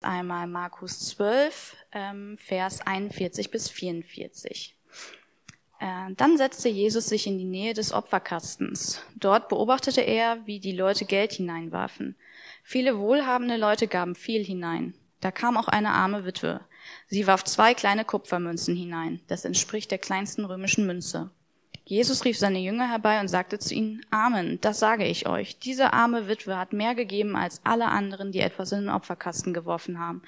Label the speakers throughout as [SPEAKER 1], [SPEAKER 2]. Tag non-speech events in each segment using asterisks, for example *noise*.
[SPEAKER 1] einmal Markus 12, ähm, Vers 41 bis 44. Äh, dann setzte Jesus sich in die Nähe des Opferkastens. Dort beobachtete er, wie die Leute Geld hineinwarfen. Viele wohlhabende Leute gaben viel hinein. Da kam auch eine arme Witwe. Sie warf zwei kleine Kupfermünzen hinein. Das entspricht der kleinsten römischen Münze. Jesus rief seine Jünger herbei und sagte zu ihnen, Amen, das sage ich euch. Diese arme Witwe hat mehr gegeben als alle anderen, die etwas in den Opferkasten geworfen haben.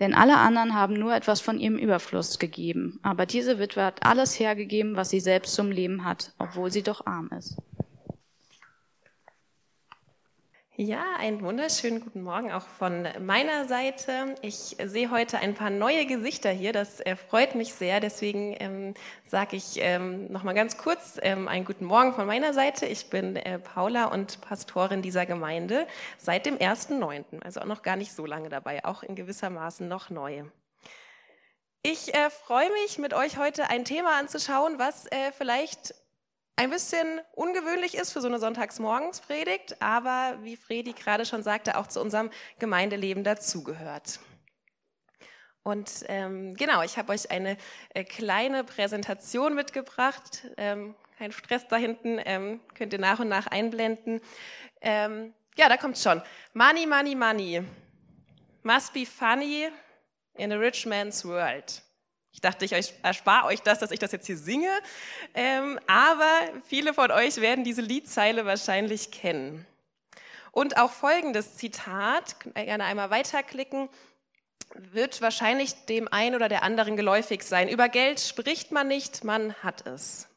[SPEAKER 1] Denn alle anderen haben nur etwas von ihrem Überfluss gegeben. Aber diese Witwe hat alles hergegeben, was sie selbst zum Leben hat, obwohl sie doch arm ist.
[SPEAKER 2] Ja, einen wunderschönen guten Morgen auch von meiner Seite. Ich sehe heute ein paar neue Gesichter hier. Das freut mich sehr. Deswegen ähm, sage ich ähm, noch mal ganz kurz ähm, einen guten Morgen von meiner Seite. Ich bin äh, Paula und Pastorin dieser Gemeinde seit dem 1.9., also auch noch gar nicht so lange dabei, auch in gewisser Maßen noch neu. Ich äh, freue mich, mit euch heute ein Thema anzuschauen, was äh, vielleicht ein bisschen ungewöhnlich ist für so eine Sonntagsmorgenspredigt, aber wie Fredi gerade schon sagte, auch zu unserem Gemeindeleben dazugehört. Und ähm, genau, ich habe euch eine äh, kleine Präsentation mitgebracht. Ähm, kein Stress da hinten, ähm, könnt ihr nach und nach einblenden. Ähm, ja, da kommt schon. Money, money, money. Must be funny in a rich man's world. Ich dachte, ich erspare euch das, dass ich das jetzt hier singe. Ähm, aber viele von euch werden diese Liedzeile wahrscheinlich kennen. Und auch folgendes Zitat, gerne einmal weiterklicken, wird wahrscheinlich dem einen oder der anderen geläufig sein. Über Geld spricht man nicht, man hat es.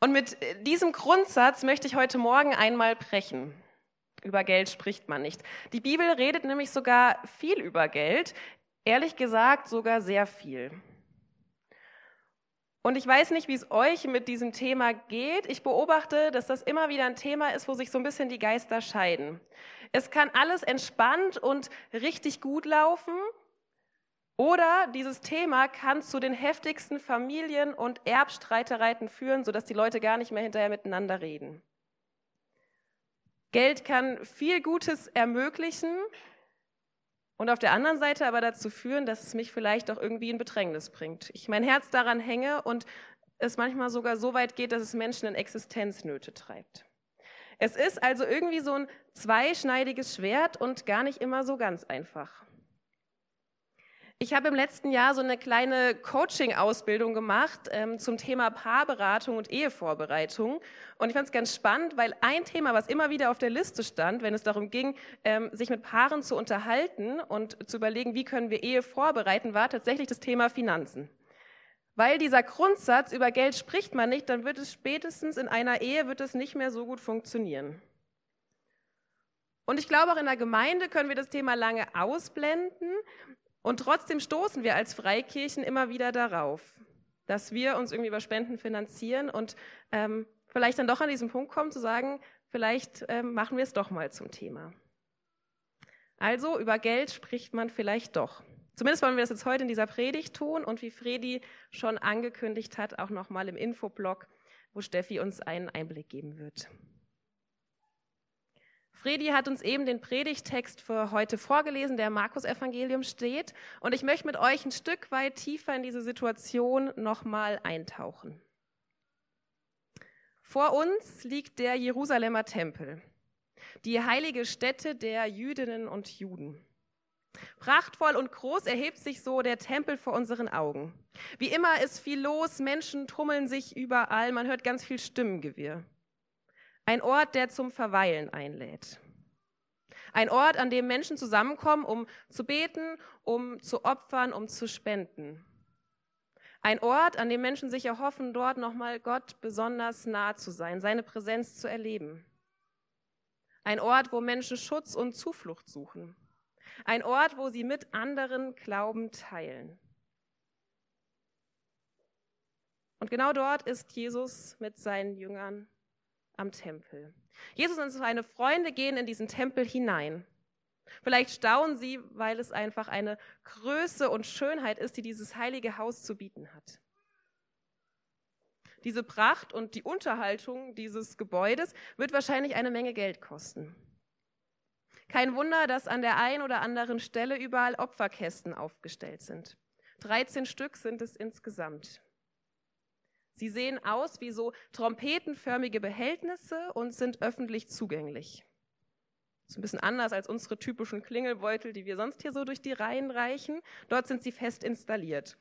[SPEAKER 2] Und mit diesem Grundsatz möchte ich heute Morgen einmal brechen. Über Geld spricht man nicht. Die Bibel redet nämlich sogar viel über Geld. Ehrlich gesagt sogar sehr viel. Und ich weiß nicht, wie es euch mit diesem Thema geht. Ich beobachte, dass das immer wieder ein Thema ist, wo sich so ein bisschen die Geister scheiden. Es kann alles entspannt und richtig gut laufen. Oder dieses Thema kann zu den heftigsten Familien- und Erbstreitereien führen, sodass die Leute gar nicht mehr hinterher miteinander reden. Geld kann viel Gutes ermöglichen, und auf der anderen Seite aber dazu führen, dass es mich vielleicht auch irgendwie in Bedrängnis bringt. Ich mein Herz daran hänge und es manchmal sogar so weit geht, dass es Menschen in Existenznöte treibt. Es ist also irgendwie so ein zweischneidiges Schwert und gar nicht immer so ganz einfach. Ich habe im letzten Jahr so eine kleine Coaching-Ausbildung gemacht ähm, zum Thema Paarberatung und Ehevorbereitung. Und ich fand es ganz spannend, weil ein Thema, was immer wieder auf der Liste stand, wenn es darum ging, ähm, sich mit Paaren zu unterhalten und zu überlegen, wie können wir Ehe vorbereiten, war tatsächlich das Thema Finanzen. Weil dieser Grundsatz, über Geld spricht man nicht, dann wird es spätestens in einer Ehe wird es nicht mehr so gut funktionieren. Und ich glaube, auch in der Gemeinde können wir das Thema lange ausblenden und trotzdem stoßen wir als Freikirchen immer wieder darauf, dass wir uns irgendwie über Spenden finanzieren und ähm, vielleicht dann doch an diesen Punkt kommen zu sagen, vielleicht ähm, machen wir es doch mal zum Thema. Also über Geld spricht man vielleicht doch. Zumindest wollen wir das jetzt heute in dieser Predigt tun und wie Fredi schon angekündigt hat, auch nochmal im Infoblog, wo Steffi uns einen Einblick geben wird. Fredi hat uns eben den Predigtext für heute vorgelesen, der im Markus-Evangelium steht. Und ich möchte mit euch ein Stück weit tiefer in diese Situation nochmal eintauchen. Vor uns liegt der Jerusalemer Tempel, die heilige Stätte der Jüdinnen und Juden. Prachtvoll und groß erhebt sich so der Tempel vor unseren Augen. Wie immer ist viel los, Menschen tummeln sich überall, man hört ganz viel Stimmengewirr. Ein Ort, der zum Verweilen einlädt. Ein Ort, an dem Menschen zusammenkommen, um zu beten, um zu opfern, um zu spenden. Ein Ort, an dem Menschen sich erhoffen, dort nochmal Gott besonders nah zu sein, seine Präsenz zu erleben. Ein Ort, wo Menschen Schutz und Zuflucht suchen. Ein Ort, wo sie mit anderen Glauben teilen. Und genau dort ist Jesus mit seinen Jüngern am Tempel. Jesus und seine Freunde gehen in diesen Tempel hinein. Vielleicht staunen sie, weil es einfach eine Größe und Schönheit ist, die dieses heilige Haus zu bieten hat. Diese Pracht und die Unterhaltung dieses Gebäudes wird wahrscheinlich eine Menge Geld kosten. Kein Wunder, dass an der einen oder anderen Stelle überall Opferkästen aufgestellt sind. 13 Stück sind es insgesamt. Sie sehen aus wie so trompetenförmige Behältnisse und sind öffentlich zugänglich. Das ist ein bisschen anders als unsere typischen Klingelbeutel, die wir sonst hier so durch die Reihen reichen. Dort sind sie fest installiert.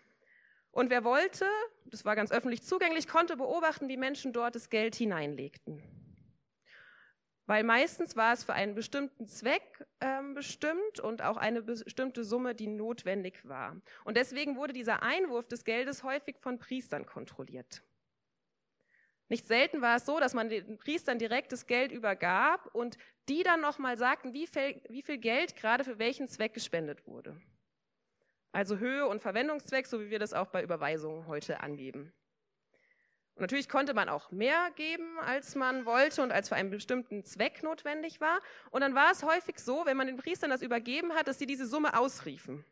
[SPEAKER 2] Und wer wollte, das war ganz öffentlich zugänglich, konnte beobachten, wie Menschen dort das Geld hineinlegten. Weil meistens war es für einen bestimmten Zweck ähm, bestimmt und auch eine bestimmte Summe, die notwendig war. Und deswegen wurde dieser Einwurf des Geldes häufig von Priestern kontrolliert. Nicht selten war es so, dass man den Priestern direkt das Geld übergab und die dann nochmal sagten, wie viel, wie viel Geld gerade für welchen Zweck gespendet wurde. Also Höhe und Verwendungszweck, so wie wir das auch bei Überweisungen heute angeben. Und natürlich konnte man auch mehr geben, als man wollte und als für einen bestimmten Zweck notwendig war. Und dann war es häufig so, wenn man den Priestern das übergeben hat, dass sie diese Summe ausriefen.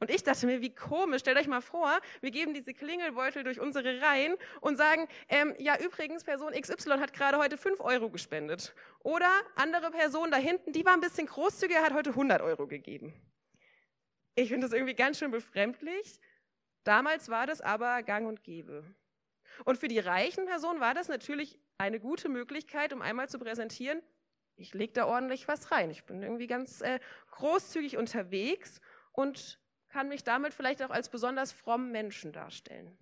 [SPEAKER 2] Und ich dachte mir, wie komisch, stellt euch mal vor, wir geben diese Klingelbeutel durch unsere Reihen und sagen, ähm, ja übrigens, Person XY hat gerade heute 5 Euro gespendet. Oder andere Person da hinten, die war ein bisschen großzügiger, hat heute 100 Euro gegeben. Ich finde das irgendwie ganz schön befremdlich. Damals war das aber gang und gäbe. Und für die reichen Personen war das natürlich eine gute Möglichkeit, um einmal zu präsentieren, ich lege da ordentlich was rein. Ich bin irgendwie ganz äh, großzügig unterwegs und kann mich damit vielleicht auch als besonders frommen Menschen darstellen.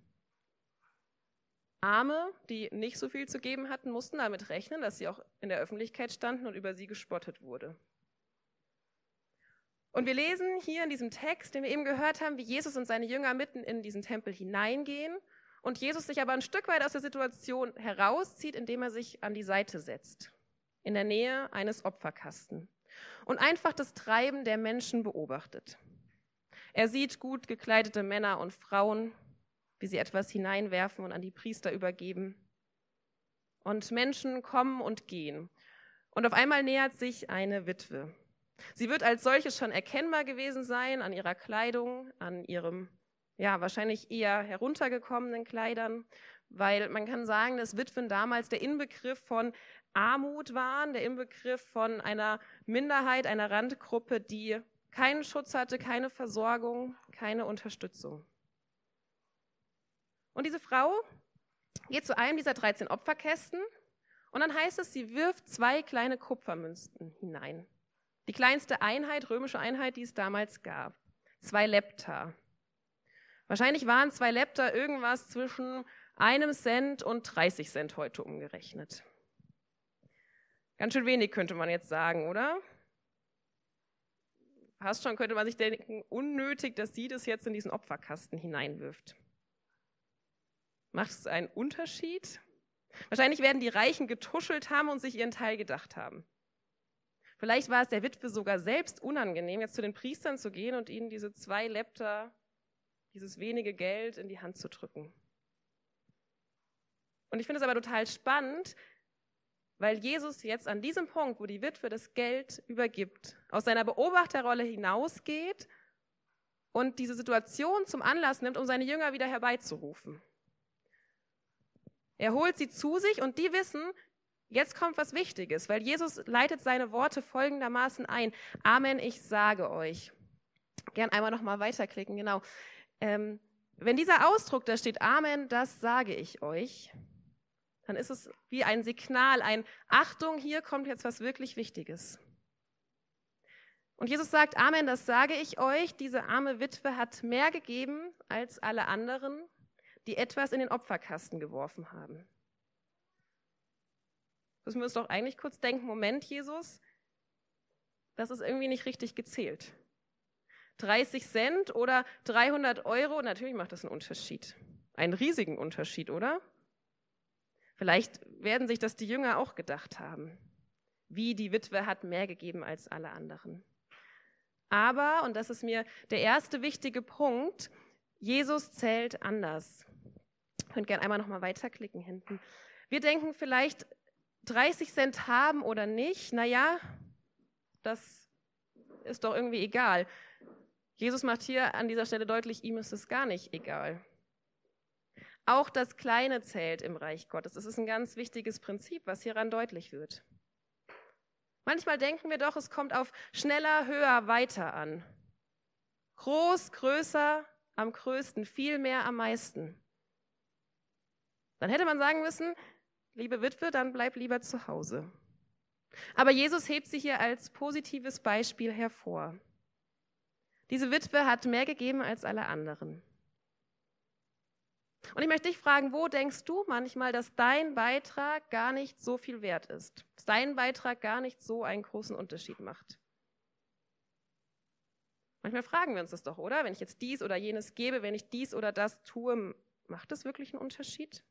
[SPEAKER 2] Arme, die nicht so viel zu geben hatten, mussten damit rechnen, dass sie auch in der Öffentlichkeit standen und über sie gespottet wurde. Und wir lesen hier in diesem Text, den wir eben gehört haben, wie Jesus und seine Jünger mitten in diesen Tempel hineingehen und Jesus sich aber ein Stück weit aus der Situation herauszieht, indem er sich an die Seite setzt, in der Nähe eines Opferkasten und einfach das Treiben der Menschen beobachtet. Er sieht gut gekleidete Männer und Frauen, wie sie etwas hineinwerfen und an die Priester übergeben. Und Menschen kommen und gehen. Und auf einmal nähert sich eine Witwe. Sie wird als solche schon erkennbar gewesen sein an ihrer Kleidung, an ihrem, ja, wahrscheinlich eher heruntergekommenen Kleidern, weil man kann sagen, dass Witwen damals der Inbegriff von Armut waren, der Inbegriff von einer Minderheit, einer Randgruppe, die keinen Schutz hatte, keine Versorgung, keine Unterstützung. Und diese Frau geht zu einem dieser 13 Opferkästen und dann heißt es, sie wirft zwei kleine Kupfermünzen hinein. Die kleinste Einheit, römische Einheit, die es damals gab. Zwei Lepta. Wahrscheinlich waren zwei Lepta irgendwas zwischen einem Cent und 30 Cent heute umgerechnet. Ganz schön wenig könnte man jetzt sagen, oder? Fast schon könnte man sich denken, unnötig, dass sie das jetzt in diesen Opferkasten hineinwirft. Macht es einen Unterschied? Wahrscheinlich werden die Reichen getuschelt haben und sich ihren Teil gedacht haben. Vielleicht war es der Witwe sogar selbst unangenehm, jetzt zu den Priestern zu gehen und ihnen diese zwei Lepter, dieses wenige Geld in die Hand zu drücken. Und ich finde es aber total spannend, weil Jesus jetzt an diesem Punkt, wo die Witwe das Geld übergibt, aus seiner Beobachterrolle hinausgeht und diese Situation zum Anlass nimmt, um seine Jünger wieder herbeizurufen. Er holt sie zu sich und die wissen, jetzt kommt was Wichtiges, weil Jesus leitet seine Worte folgendermaßen ein. Amen, ich sage euch. Gern einmal nochmal weiterklicken, genau. Ähm, wenn dieser Ausdruck da steht, Amen, das sage ich euch, dann ist es wie ein Signal, ein Achtung, hier kommt jetzt was wirklich Wichtiges. Und Jesus sagt, Amen, das sage ich euch, diese arme Witwe hat mehr gegeben als alle anderen, die etwas in den Opferkasten geworfen haben. Das müssen wir uns doch eigentlich kurz denken, Moment, Jesus, das ist irgendwie nicht richtig gezählt. 30 Cent oder 300 Euro, natürlich macht das einen Unterschied. Einen riesigen Unterschied, oder? Vielleicht werden sich das die Jünger auch gedacht haben. Wie die Witwe hat mehr gegeben als alle anderen. Aber, und das ist mir der erste wichtige Punkt, Jesus zählt anders. Ihr könnt gerne einmal nochmal weiterklicken hinten. Wir denken vielleicht 30 Cent haben oder nicht, naja, das ist doch irgendwie egal. Jesus macht hier an dieser Stelle deutlich, ihm ist es gar nicht egal. Auch das Kleine zählt im Reich Gottes. Das ist ein ganz wichtiges Prinzip, was hieran deutlich wird. Manchmal denken wir doch, es kommt auf schneller, höher, weiter an. Groß, größer, am größten, viel mehr, am meisten. Dann hätte man sagen müssen, liebe Witwe, dann bleib lieber zu Hause. Aber Jesus hebt sie hier als positives Beispiel hervor. Diese Witwe hat mehr gegeben als alle anderen. Und ich möchte dich fragen, wo denkst du manchmal, dass dein Beitrag gar nicht so viel wert ist? Dass dein Beitrag gar nicht so einen großen Unterschied macht? Manchmal fragen wir uns das doch, oder? Wenn ich jetzt dies oder jenes gebe, wenn ich dies oder das tue, macht das wirklich einen Unterschied?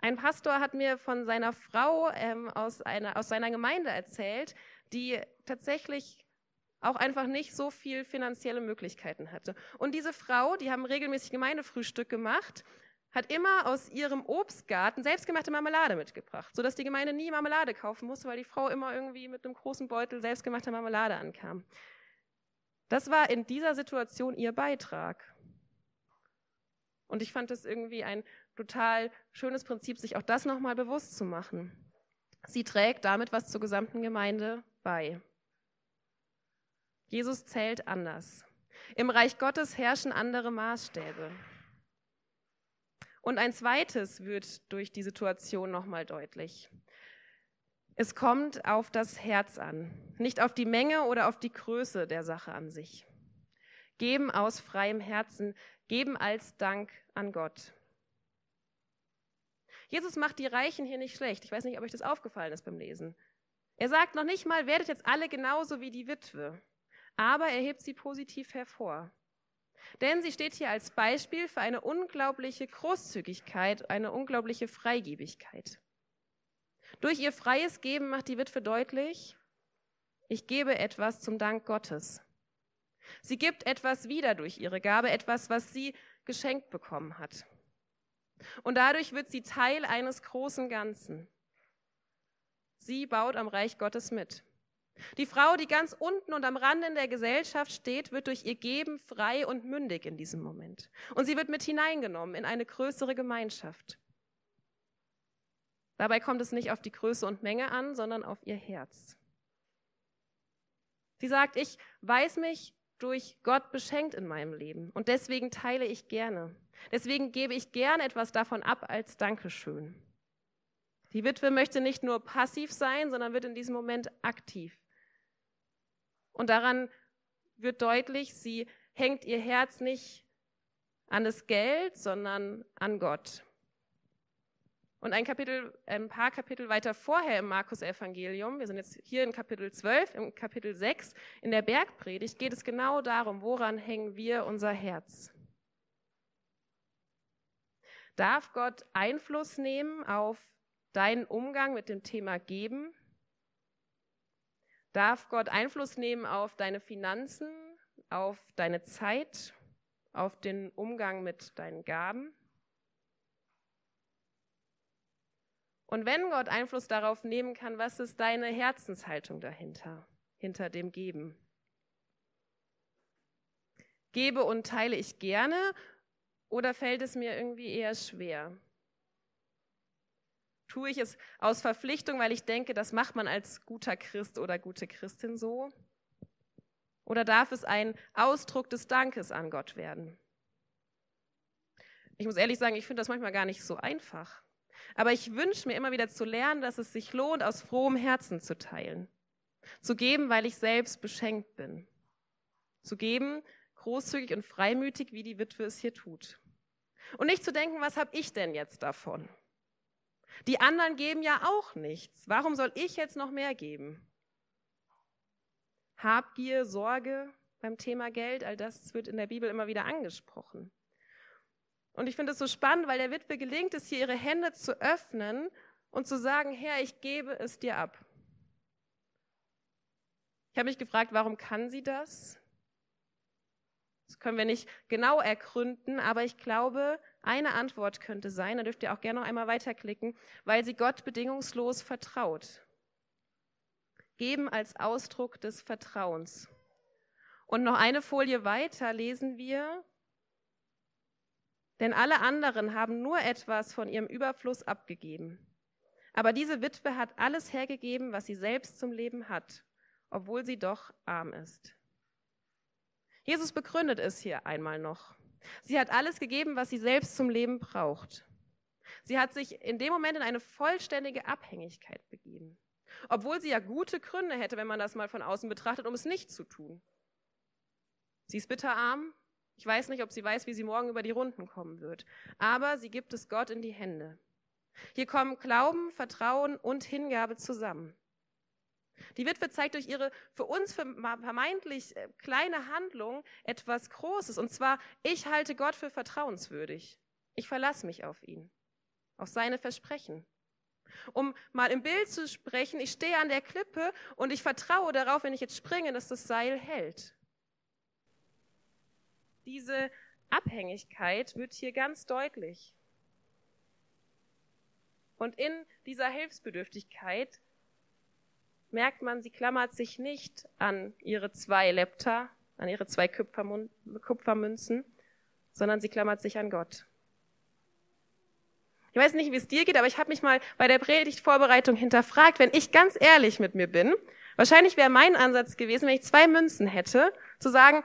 [SPEAKER 2] Ein Pastor hat mir von seiner Frau ähm, aus, einer, aus seiner Gemeinde erzählt, die tatsächlich auch einfach nicht so viel finanzielle Möglichkeiten hatte. Und diese Frau, die haben regelmäßig Gemeindefrühstück gemacht, hat immer aus ihrem Obstgarten selbstgemachte Marmelade mitgebracht, sodass die Gemeinde nie Marmelade kaufen musste, weil die Frau immer irgendwie mit einem großen Beutel selbstgemachter Marmelade ankam. Das war in dieser Situation ihr Beitrag. Und ich fand es irgendwie ein total schönes Prinzip, sich auch das nochmal bewusst zu machen. Sie trägt damit was zur gesamten Gemeinde bei. Jesus zählt anders. Im Reich Gottes herrschen andere Maßstäbe. Und ein zweites wird durch die Situation nochmal deutlich. Es kommt auf das Herz an, nicht auf die Menge oder auf die Größe der Sache an sich. Geben aus freiem Herzen, geben als Dank an Gott. Jesus macht die Reichen hier nicht schlecht. Ich weiß nicht, ob euch das aufgefallen ist beim Lesen. Er sagt noch nicht mal, werdet jetzt alle genauso wie die Witwe aber er hebt sie positiv hervor. Denn sie steht hier als Beispiel für eine unglaubliche Großzügigkeit, eine unglaubliche Freigebigkeit. Durch ihr freies Geben macht die Witwe deutlich, ich gebe etwas zum Dank Gottes. Sie gibt etwas wieder durch ihre Gabe, etwas, was sie geschenkt bekommen hat. Und dadurch wird sie Teil eines großen Ganzen. Sie baut am Reich Gottes mit. Die Frau, die ganz unten und am Rande in der Gesellschaft steht, wird durch ihr Geben frei und mündig in diesem Moment. Und sie wird mit hineingenommen in eine größere Gemeinschaft. Dabei kommt es nicht auf die Größe und Menge an, sondern auf ihr Herz. Sie sagt, ich weiß mich durch Gott beschenkt in meinem Leben und deswegen teile ich gerne. Deswegen gebe ich gern etwas davon ab als Dankeschön. Die Witwe möchte nicht nur passiv sein, sondern wird in diesem Moment aktiv. Und daran wird deutlich, sie hängt ihr Herz nicht an das Geld, sondern an Gott. Und ein Kapitel, ein paar Kapitel weiter vorher im Markus Evangelium, wir sind jetzt hier in Kapitel 12, im Kapitel 6, in der Bergpredigt geht es genau darum, woran hängen wir unser Herz? Darf Gott Einfluss nehmen auf deinen Umgang mit dem Thema Geben? Darf Gott Einfluss nehmen auf deine Finanzen, auf deine Zeit, auf den Umgang mit deinen Gaben? Und wenn Gott Einfluss darauf nehmen kann, was ist deine Herzenshaltung dahinter, hinter dem Geben? Gebe und teile ich gerne oder fällt es mir irgendwie eher schwer? Tue ich es aus Verpflichtung, weil ich denke, das macht man als guter Christ oder gute Christin so? Oder darf es ein Ausdruck des Dankes an Gott werden? Ich muss ehrlich sagen, ich finde das manchmal gar nicht so einfach. Aber ich wünsche mir immer wieder zu lernen, dass es sich lohnt, aus frohem Herzen zu teilen. Zu geben, weil ich selbst beschenkt bin. Zu geben, großzügig und freimütig, wie die Witwe es hier tut. Und nicht zu denken, was habe ich denn jetzt davon? Die anderen geben ja auch nichts. Warum soll ich jetzt noch mehr geben? Habgier, Sorge beim Thema Geld, all das wird in der Bibel immer wieder angesprochen. Und ich finde es so spannend, weil der Witwe gelingt es hier, ihre Hände zu öffnen und zu sagen, Herr, ich gebe es dir ab. Ich habe mich gefragt, warum kann sie das? Das können wir nicht genau ergründen, aber ich glaube, eine Antwort könnte sein, da dürft ihr auch gerne noch einmal weiterklicken, weil sie Gott bedingungslos vertraut. Geben als Ausdruck des Vertrauens. Und noch eine Folie weiter lesen wir, denn alle anderen haben nur etwas von ihrem Überfluss abgegeben. Aber diese Witwe hat alles hergegeben, was sie selbst zum Leben hat, obwohl sie doch arm ist. Jesus begründet es hier einmal noch. Sie hat alles gegeben, was sie selbst zum Leben braucht. Sie hat sich in dem Moment in eine vollständige Abhängigkeit begeben. Obwohl sie ja gute Gründe hätte, wenn man das mal von außen betrachtet, um es nicht zu tun. Sie ist bitterarm. Ich weiß nicht, ob sie weiß, wie sie morgen über die Runden kommen wird. Aber sie gibt es Gott in die Hände. Hier kommen Glauben, Vertrauen und Hingabe zusammen. Die Witwe zeigt durch ihre für uns vermeintlich äh, kleine Handlung etwas Großes. Und zwar, ich halte Gott für vertrauenswürdig. Ich verlasse mich auf ihn, auf seine Versprechen. Um mal im Bild zu sprechen, ich stehe an der Klippe und ich vertraue darauf, wenn ich jetzt springe, dass das Seil hält. Diese Abhängigkeit wird hier ganz deutlich. Und in dieser Hilfsbedürftigkeit merkt man, sie klammert sich nicht an ihre zwei Lepta, an ihre zwei Kupfermünzen, sondern sie klammert sich an Gott. Ich weiß nicht, wie es dir geht, aber ich habe mich mal bei der Predigtvorbereitung hinterfragt, wenn ich ganz ehrlich mit mir bin, wahrscheinlich wäre mein Ansatz gewesen, wenn ich zwei Münzen hätte, zu sagen,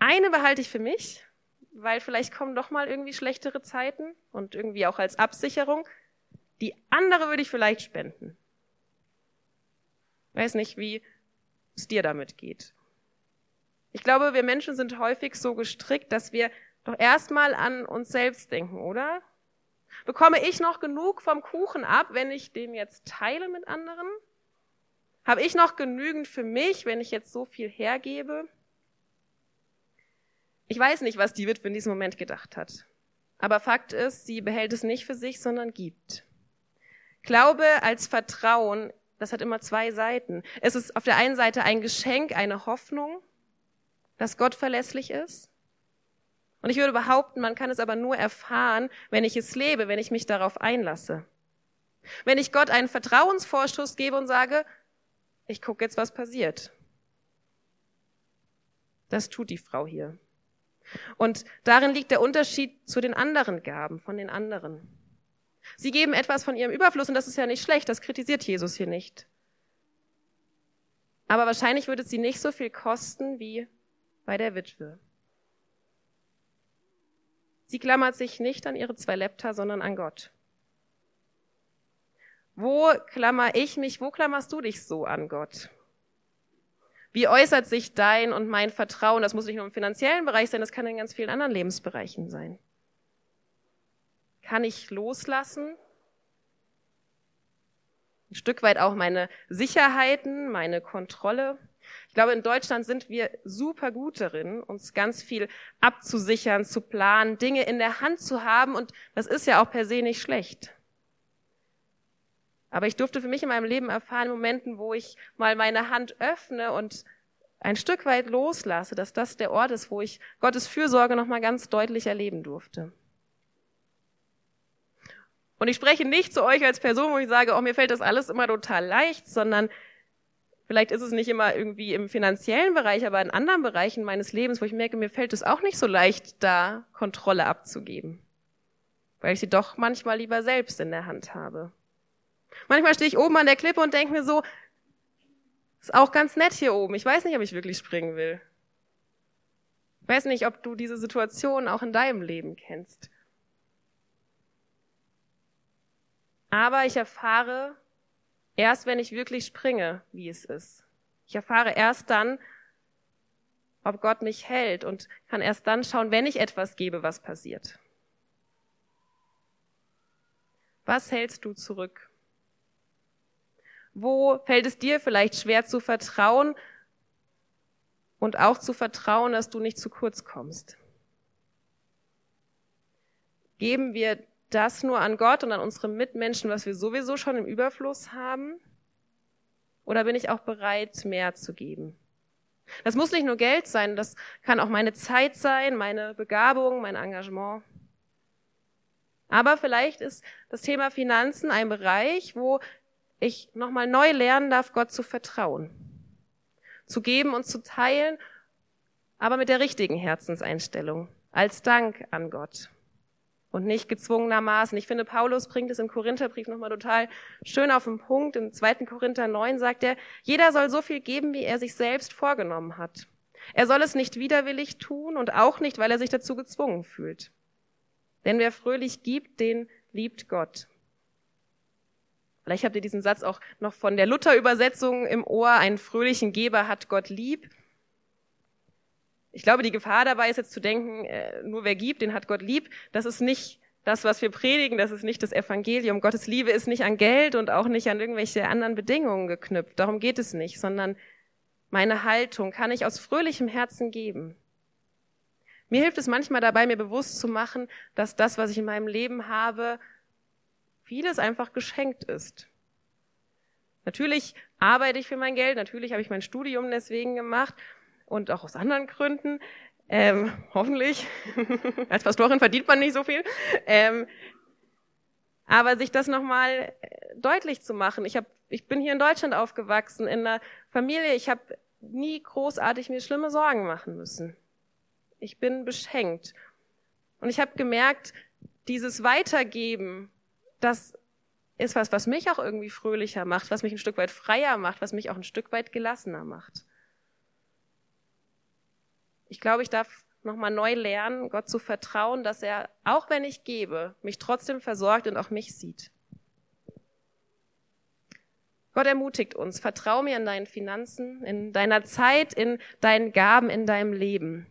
[SPEAKER 2] eine behalte ich für mich, weil vielleicht kommen doch mal irgendwie schlechtere Zeiten und irgendwie auch als Absicherung. Die andere würde ich vielleicht spenden. Weiß nicht, wie es dir damit geht. Ich glaube, wir Menschen sind häufig so gestrickt, dass wir doch erstmal an uns selbst denken, oder? Bekomme ich noch genug vom Kuchen ab, wenn ich den jetzt teile mit anderen? Habe ich noch genügend für mich, wenn ich jetzt so viel hergebe? Ich weiß nicht, was die Witwe in diesem Moment gedacht hat. Aber Fakt ist, sie behält es nicht für sich, sondern gibt. Glaube als Vertrauen das hat immer zwei Seiten. Es ist auf der einen Seite ein Geschenk, eine Hoffnung, dass Gott verlässlich ist. Und ich würde behaupten, man kann es aber nur erfahren, wenn ich es lebe, wenn ich mich darauf einlasse. Wenn ich Gott einen Vertrauensvorschuss gebe und sage, ich gucke jetzt, was passiert. Das tut die Frau hier. Und darin liegt der Unterschied zu den anderen Gaben, von den anderen. Sie geben etwas von ihrem Überfluss und das ist ja nicht schlecht, das kritisiert Jesus hier nicht. Aber wahrscheinlich würde es sie nicht so viel kosten wie bei der Witwe. Sie klammert sich nicht an ihre zwei Lepta, sondern an Gott. Wo klammer ich mich, wo klammerst du dich so an Gott? Wie äußert sich dein und mein Vertrauen? Das muss nicht nur im finanziellen Bereich sein, das kann in ganz vielen anderen Lebensbereichen sein. Kann ich loslassen? Ein Stück weit auch meine Sicherheiten, meine Kontrolle. Ich glaube, in Deutschland sind wir super gut darin, uns ganz viel abzusichern, zu planen, Dinge in der Hand zu haben. Und das ist ja auch per se nicht schlecht. Aber ich durfte für mich in meinem Leben erfahren, Momenten, wo ich mal meine Hand öffne und ein Stück weit loslasse, dass das der Ort ist, wo ich Gottes Fürsorge nochmal ganz deutlich erleben durfte. Und ich spreche nicht zu euch als Person, wo ich sage, oh, mir fällt das alles immer total leicht, sondern vielleicht ist es nicht immer irgendwie im finanziellen Bereich, aber in anderen Bereichen meines Lebens, wo ich merke, mir fällt es auch nicht so leicht, da Kontrolle abzugeben. Weil ich sie doch manchmal lieber selbst in der Hand habe. Manchmal stehe ich oben an der Klippe und denke mir so, ist auch ganz nett hier oben. Ich weiß nicht, ob ich wirklich springen will. Ich weiß nicht, ob du diese Situation auch in deinem Leben kennst. Aber ich erfahre erst, wenn ich wirklich springe, wie es ist. Ich erfahre erst dann, ob Gott mich hält und kann erst dann schauen, wenn ich etwas gebe, was passiert. Was hältst du zurück? Wo fällt es dir vielleicht schwer zu vertrauen und auch zu vertrauen, dass du nicht zu kurz kommst? Geben wir das nur an Gott und an unsere Mitmenschen, was wir sowieso schon im Überfluss haben? Oder bin ich auch bereit, mehr zu geben? Das muss nicht nur Geld sein, das kann auch meine Zeit sein, meine Begabung, mein Engagement. Aber vielleicht ist das Thema Finanzen ein Bereich, wo ich nochmal neu lernen darf, Gott zu vertrauen. Zu geben und zu teilen, aber mit der richtigen Herzenseinstellung, als Dank an Gott und nicht gezwungenermaßen. Ich finde, Paulus bringt es im Korintherbrief nochmal total schön auf den Punkt. Im 2. Korinther 9 sagt er, jeder soll so viel geben, wie er sich selbst vorgenommen hat. Er soll es nicht widerwillig tun und auch nicht, weil er sich dazu gezwungen fühlt. Denn wer fröhlich gibt, den liebt Gott. Vielleicht habt ihr diesen Satz auch noch von der Luther-Übersetzung im Ohr. Einen fröhlichen Geber hat Gott lieb. Ich glaube, die Gefahr dabei ist jetzt zu denken, äh, nur wer gibt, den hat Gott lieb. Das ist nicht das, was wir predigen, das ist nicht das Evangelium. Gottes Liebe ist nicht an Geld und auch nicht an irgendwelche anderen Bedingungen geknüpft. Darum geht es nicht, sondern meine Haltung kann ich aus fröhlichem Herzen geben. Mir hilft es manchmal dabei, mir bewusst zu machen, dass das, was ich in meinem Leben habe, vieles einfach geschenkt ist. Natürlich arbeite ich für mein Geld, natürlich habe ich mein Studium deswegen gemacht und auch aus anderen Gründen. Ähm, hoffentlich. *laughs* Als Pastorin verdient man nicht so viel. Ähm, aber sich das nochmal äh, deutlich zu machen. Ich, hab, ich bin hier in Deutschland aufgewachsen, in einer Familie. Ich habe nie großartig mir schlimme Sorgen machen müssen. Ich bin beschenkt. Und ich habe gemerkt, dieses Weitergeben, das ist was, was mich auch irgendwie fröhlicher macht, was mich ein Stück weit freier macht, was mich auch ein Stück weit gelassener macht. Ich glaube, ich darf nochmal neu lernen, Gott zu vertrauen, dass er, auch wenn ich gebe, mich trotzdem versorgt und auch mich sieht. Gott ermutigt uns, vertrau mir in deinen Finanzen, in deiner Zeit, in deinen Gaben, in deinem Leben.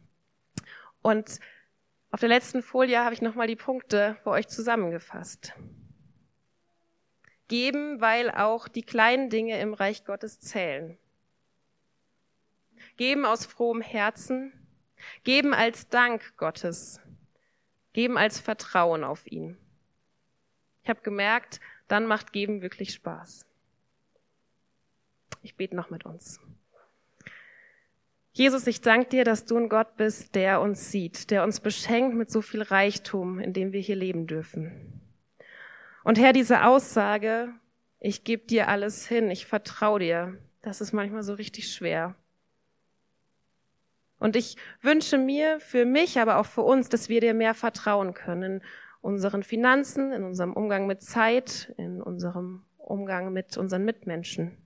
[SPEAKER 2] Und auf der letzten Folie habe ich nochmal die Punkte für euch zusammengefasst. Geben, weil auch die kleinen Dinge im Reich Gottes zählen. Geben aus frohem Herzen, Geben als Dank Gottes. Geben als Vertrauen auf ihn. Ich habe gemerkt, dann macht Geben wirklich Spaß. Ich bete noch mit uns. Jesus, ich danke dir, dass du ein Gott bist, der uns sieht, der uns beschenkt mit so viel Reichtum, in dem wir hier leben dürfen. Und Herr, diese Aussage, ich gebe dir alles hin, ich vertraue dir, das ist manchmal so richtig schwer. Und ich wünsche mir für mich, aber auch für uns, dass wir dir mehr vertrauen können in unseren Finanzen, in unserem Umgang mit Zeit, in unserem Umgang mit unseren Mitmenschen,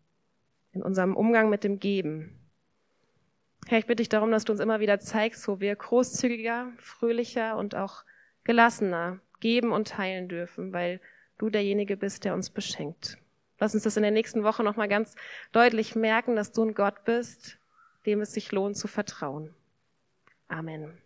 [SPEAKER 2] in unserem Umgang mit dem Geben. Herr, ich bitte dich darum, dass du uns immer wieder zeigst, wo wir großzügiger, fröhlicher und auch gelassener geben und teilen dürfen, weil du derjenige bist, der uns beschenkt. Lass uns das in der nächsten Woche nochmal ganz deutlich merken, dass du ein Gott bist, dem es sich lohnt zu vertrauen. Amen.